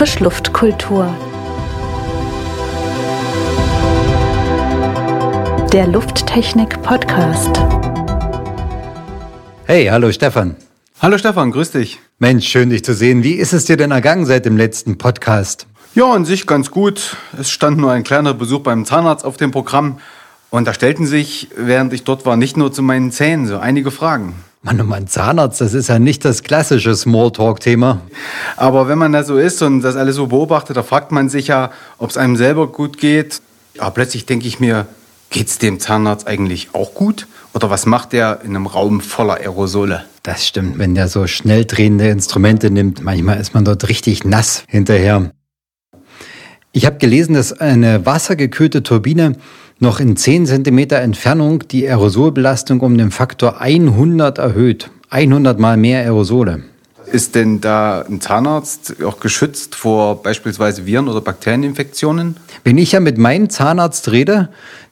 Frischluftkultur. Der Lufttechnik Podcast. Hey, hallo Stefan. Hallo Stefan, grüß dich. Mensch, schön dich zu sehen. Wie ist es dir denn ergangen seit dem letzten Podcast? Ja, an sich ganz gut. Es stand nur ein kleiner Besuch beim Zahnarzt auf dem Programm. Und da stellten sich, während ich dort war, nicht nur zu meinen Zähnen so einige Fragen. Mann, oh Mann, Zahnarzt, das ist ja nicht das klassische Smalltalk-Thema. Aber wenn man da so ist und das alles so beobachtet, da fragt man sich ja, ob es einem selber gut geht. Aber plötzlich denke ich mir, geht es dem Zahnarzt eigentlich auch gut? Oder was macht der in einem Raum voller Aerosole? Das stimmt, wenn der so schnell drehende Instrumente nimmt, manchmal ist man dort richtig nass hinterher. Ich habe gelesen, dass eine wassergekühlte Turbine noch in 10 cm Entfernung die Aerosolbelastung um den Faktor 100 erhöht. 100 mal mehr Aerosole. Ist denn da ein Zahnarzt auch geschützt vor beispielsweise Viren- oder Bakterieninfektionen? Wenn ich ja mit meinem Zahnarzt rede,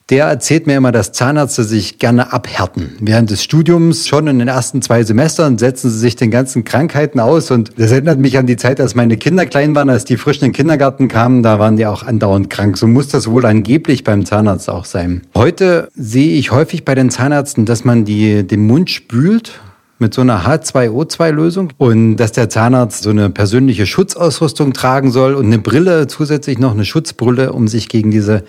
der erzählt mir immer, dass Zahnärzte sich gerne abhärten. Während des Studiums, schon in den ersten zwei Semestern, setzen sie sich den ganzen Krankheiten aus. Und das erinnert mich an die Zeit, als meine Kinder klein waren, als die frisch in den Kindergarten kamen, da waren die auch andauernd krank. So muss das wohl angeblich beim Zahnarzt auch sein. Heute sehe ich häufig bei den Zahnärzten, dass man die, den Mund spült mit so einer H2O2-Lösung und dass der Zahnarzt so eine persönliche Schutzausrüstung tragen soll und eine Brille, zusätzlich noch eine Schutzbrille, um sich gegen diese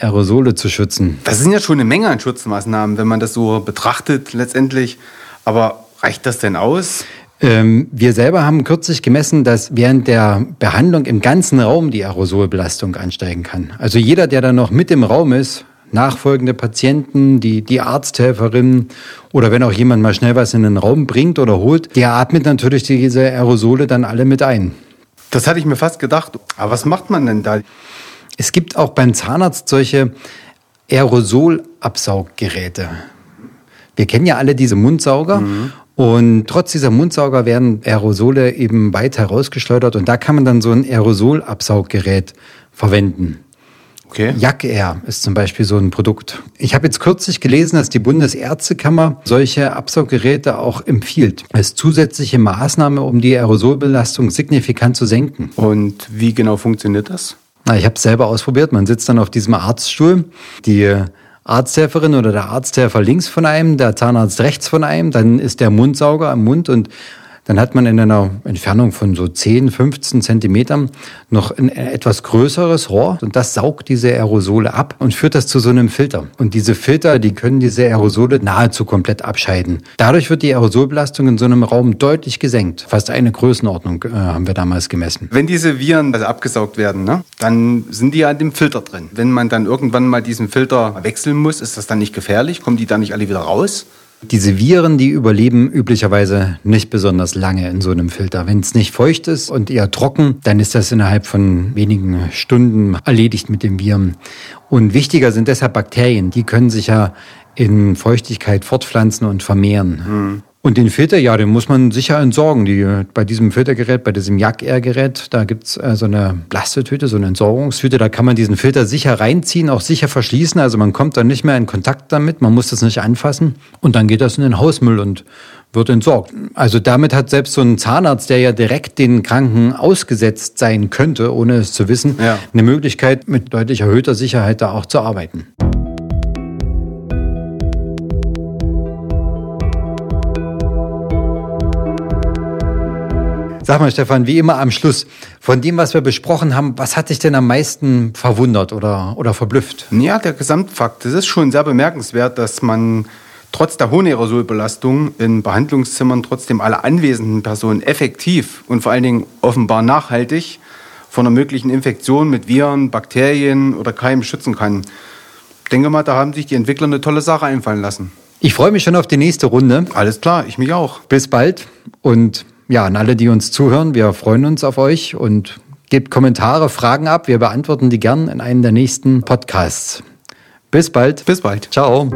Aerosole zu schützen. Das sind ja schon eine Menge an Schutzmaßnahmen, wenn man das so betrachtet letztendlich. Aber reicht das denn aus? Ähm, wir selber haben kürzlich gemessen, dass während der Behandlung im ganzen Raum die Aerosolbelastung ansteigen kann. Also jeder, der da noch mit im Raum ist, nachfolgende Patienten, die, die Arzthelferin oder wenn auch jemand mal schnell was in den Raum bringt oder holt, der atmet natürlich diese Aerosole dann alle mit ein. Das hatte ich mir fast gedacht. Aber was macht man denn da? Es gibt auch beim Zahnarzt solche Aerosolabsauggeräte. Wir kennen ja alle diese Mundsauger. Mhm. Und trotz dieser Mundsauger werden Aerosole eben weit herausgeschleudert und da kann man dann so ein Aerosolabsauggerät verwenden. Okay. Jack Air ist zum Beispiel so ein Produkt. Ich habe jetzt kürzlich gelesen, dass die Bundesärztekammer solche Absauggeräte auch empfiehlt als zusätzliche Maßnahme, um die Aerosolbelastung signifikant zu senken. Und wie genau funktioniert das? Ich habe es selber ausprobiert. Man sitzt dann auf diesem Arztstuhl. Die Arzthelferin oder der Arzthelfer links von einem, der Zahnarzt rechts von einem, dann ist der Mundsauger am Mund und dann hat man in einer Entfernung von so 10, 15 Zentimetern noch ein etwas größeres Rohr und das saugt diese Aerosole ab und führt das zu so einem Filter. Und diese Filter, die können diese Aerosole nahezu komplett abscheiden. Dadurch wird die Aerosolbelastung in so einem Raum deutlich gesenkt. Fast eine Größenordnung äh, haben wir damals gemessen. Wenn diese Viren also abgesaugt werden, ne, dann sind die ja in dem Filter drin. Wenn man dann irgendwann mal diesen Filter wechseln muss, ist das dann nicht gefährlich? Kommen die da nicht alle wieder raus? Diese Viren, die überleben üblicherweise nicht besonders lange in so einem Filter. Wenn es nicht feucht ist und eher trocken, dann ist das innerhalb von wenigen Stunden erledigt mit den Viren. Und wichtiger sind deshalb Bakterien. Die können sich ja in Feuchtigkeit fortpflanzen und vermehren. Mhm. Und den Filter, ja, den muss man sicher entsorgen. Die, bei diesem Filtergerät, bei diesem Jack-Air-Gerät, da gibt's äh, so eine Plastetüte, so eine Entsorgungstüte. Da kann man diesen Filter sicher reinziehen, auch sicher verschließen. Also man kommt dann nicht mehr in Kontakt damit, man muss das nicht anfassen. Und dann geht das in den Hausmüll und wird entsorgt. Also damit hat selbst so ein Zahnarzt, der ja direkt den Kranken ausgesetzt sein könnte, ohne es zu wissen, ja. eine Möglichkeit, mit deutlich erhöhter Sicherheit da auch zu arbeiten. Sag mal, Stefan, wie immer am Schluss, von dem, was wir besprochen haben, was hat dich denn am meisten verwundert oder, oder verblüfft? Ja, der Gesamtfakt. Es ist schon sehr bemerkenswert, dass man trotz der hohen Aerosolbelastung in Behandlungszimmern trotzdem alle anwesenden Personen effektiv und vor allen Dingen offenbar nachhaltig vor einer möglichen Infektion mit Viren, Bakterien oder Keimen schützen kann. Ich denke mal, da haben sich die Entwickler eine tolle Sache einfallen lassen. Ich freue mich schon auf die nächste Runde. Alles klar, ich mich auch. Bis bald und ja, an alle, die uns zuhören, wir freuen uns auf euch und gebt Kommentare, Fragen ab. Wir beantworten die gern in einem der nächsten Podcasts. Bis bald. Bis bald. Ciao.